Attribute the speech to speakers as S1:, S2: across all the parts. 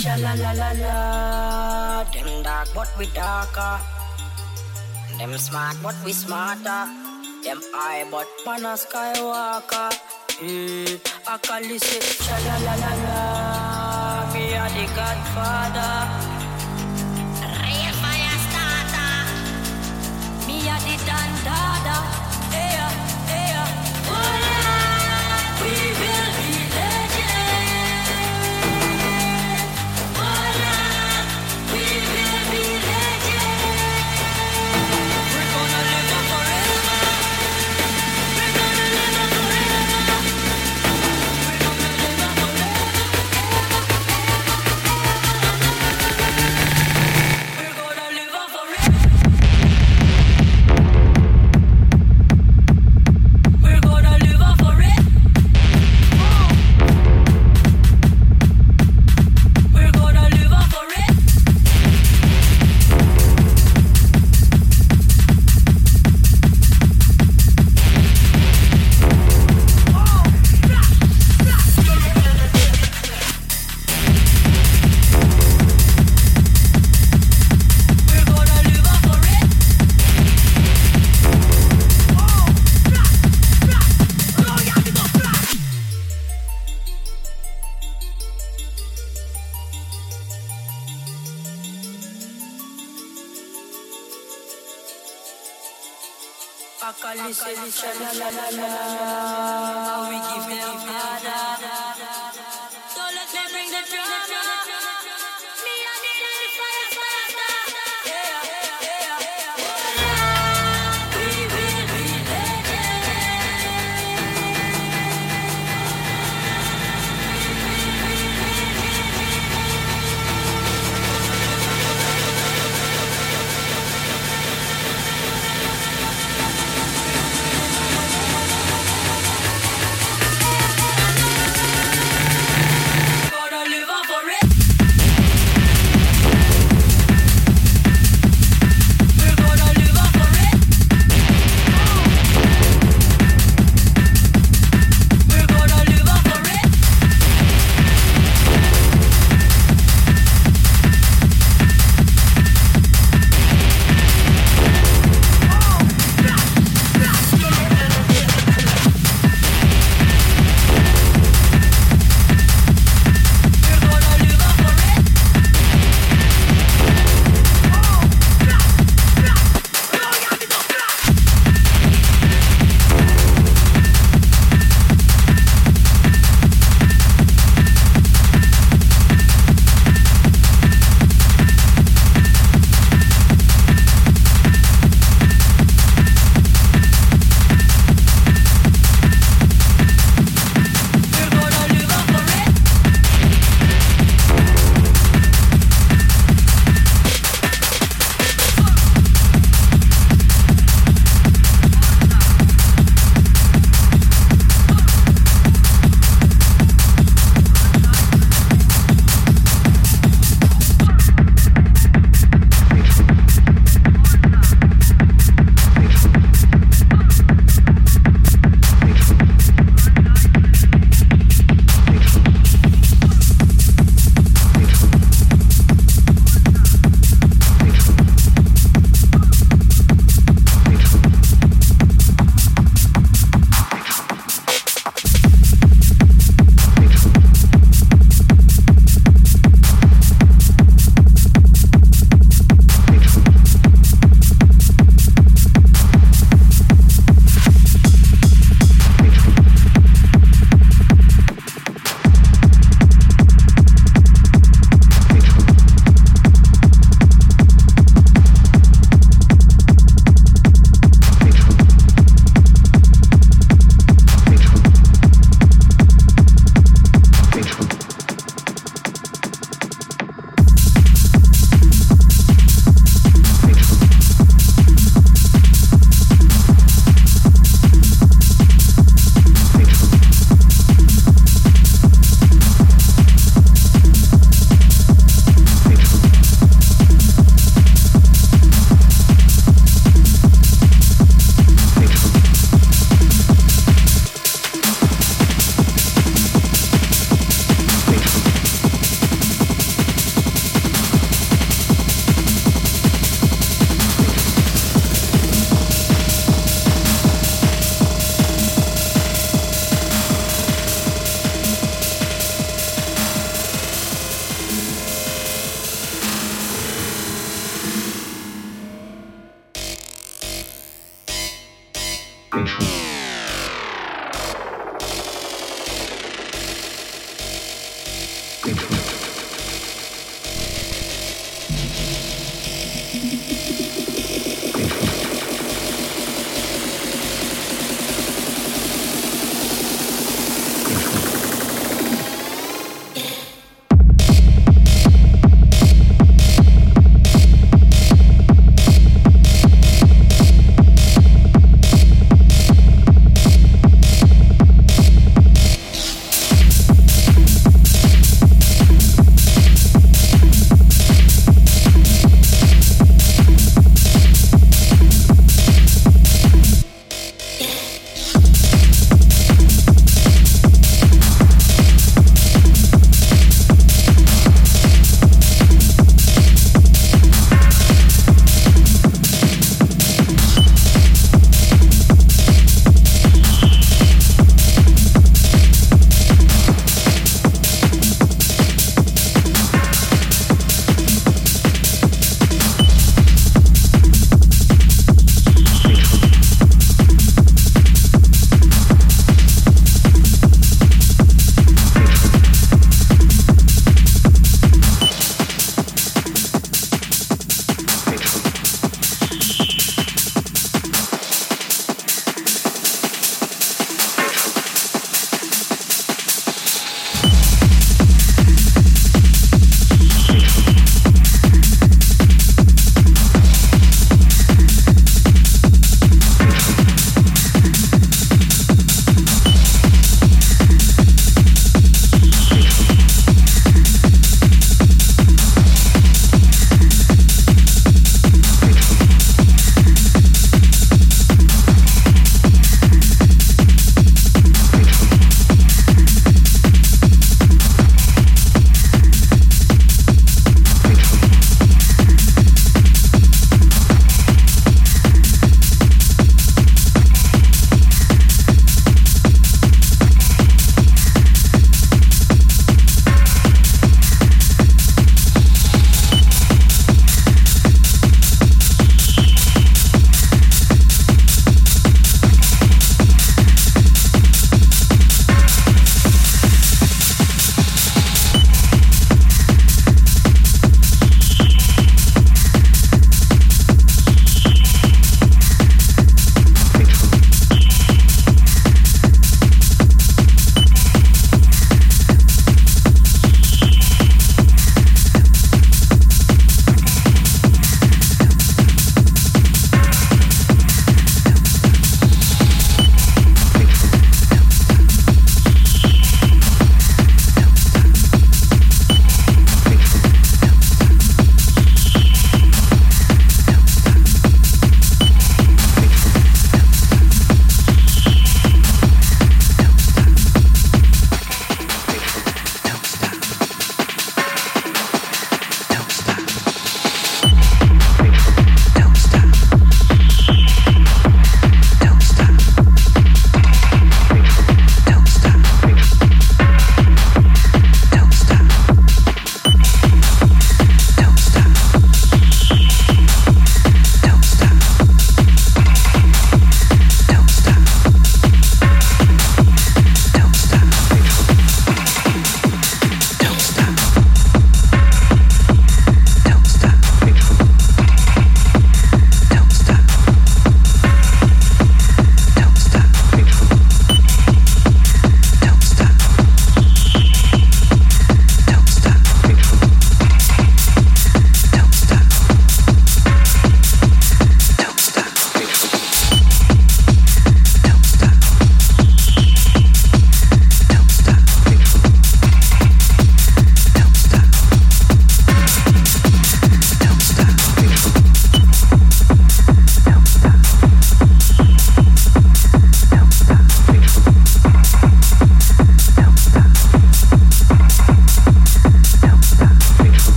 S1: Sha la la la la. Them dark but we darker. Them smart but we smarter. Them high but pan a skywalker. Mm, I call this it. Sha la la la la. Me a the Godfather.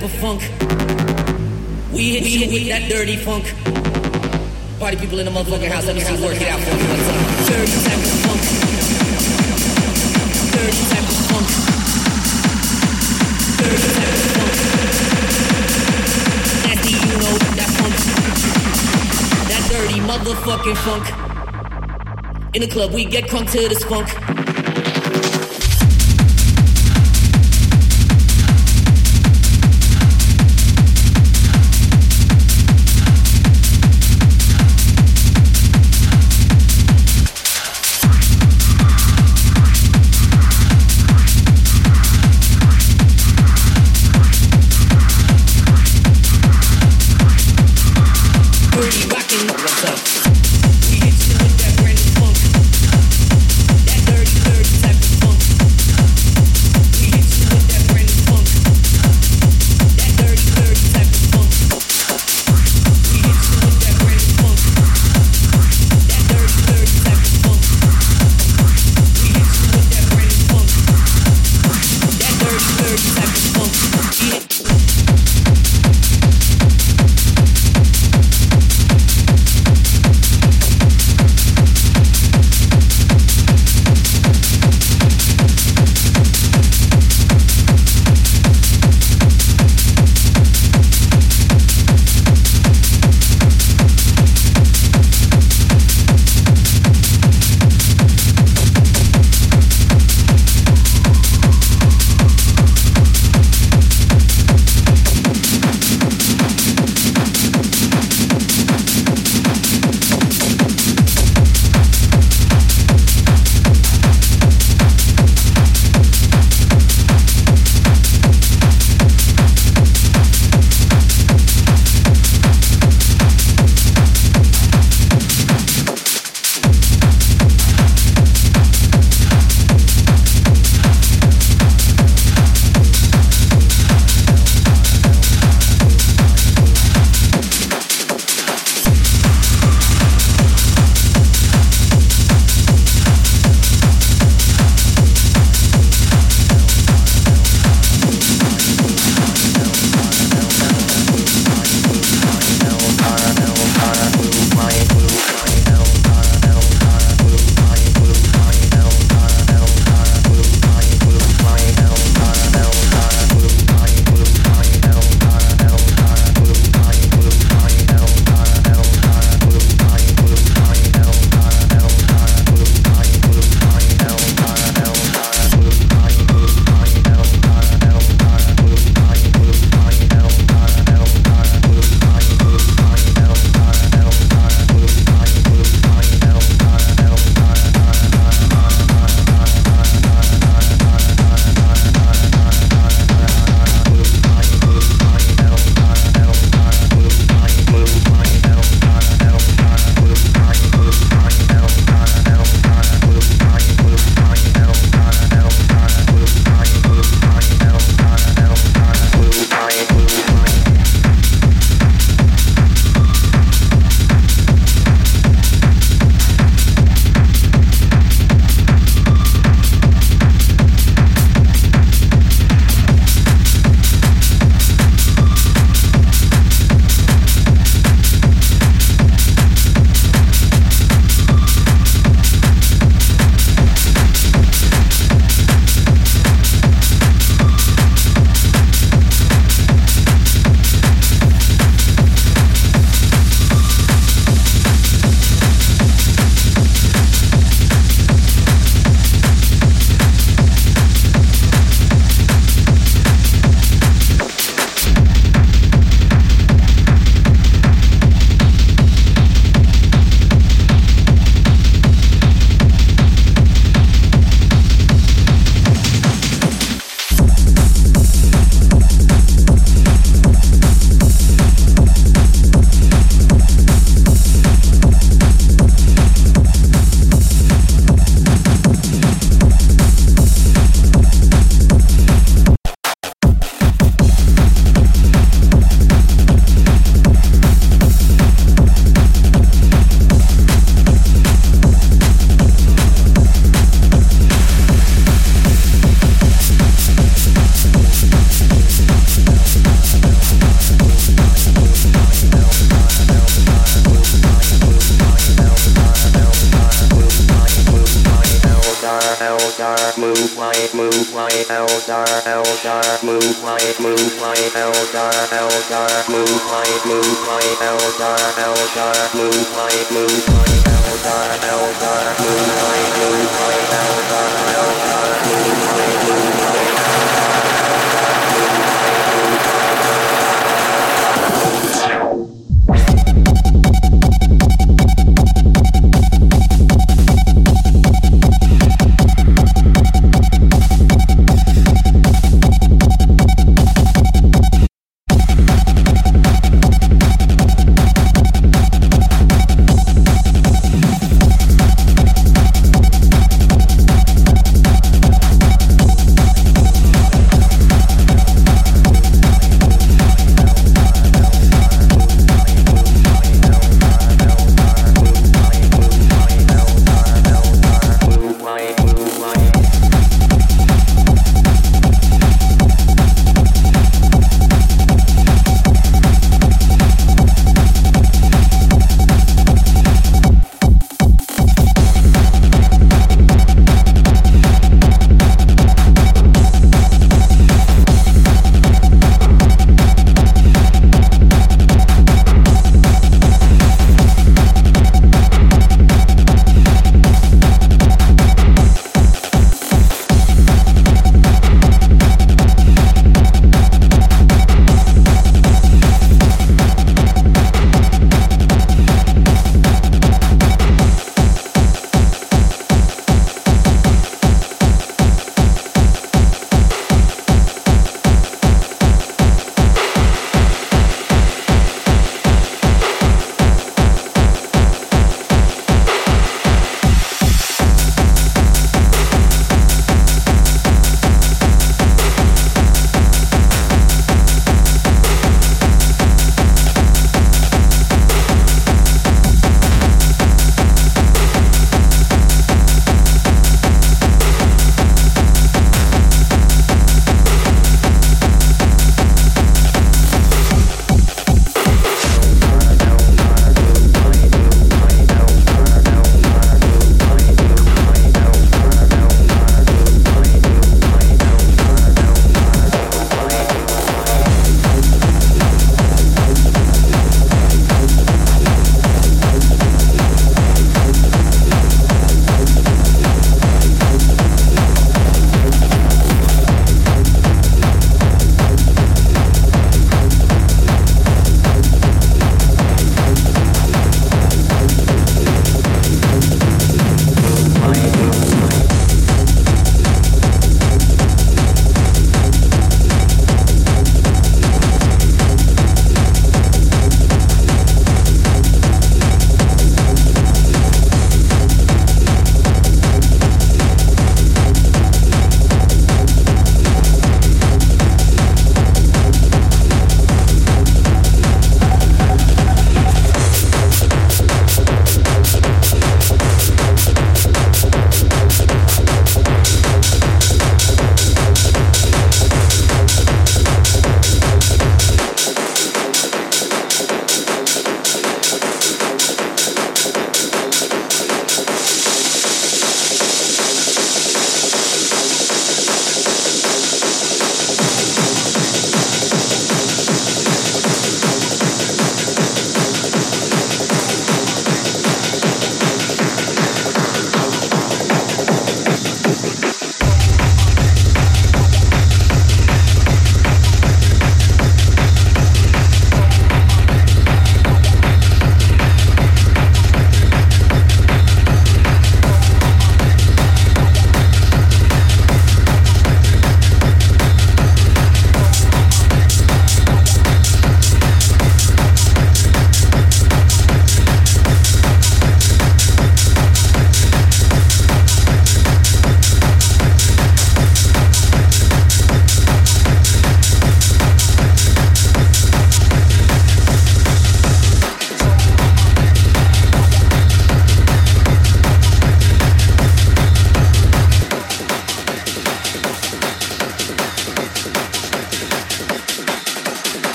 S2: type of funk. We hit you with that dirty funk. Party people in the motherfucking house, let me see work it out for time. Dirty type of funk. Dirty type of funk. Dirty type of funk. Nasty, you know that funk. That dirty motherfucking funk. In the club, we get crunk to this funk.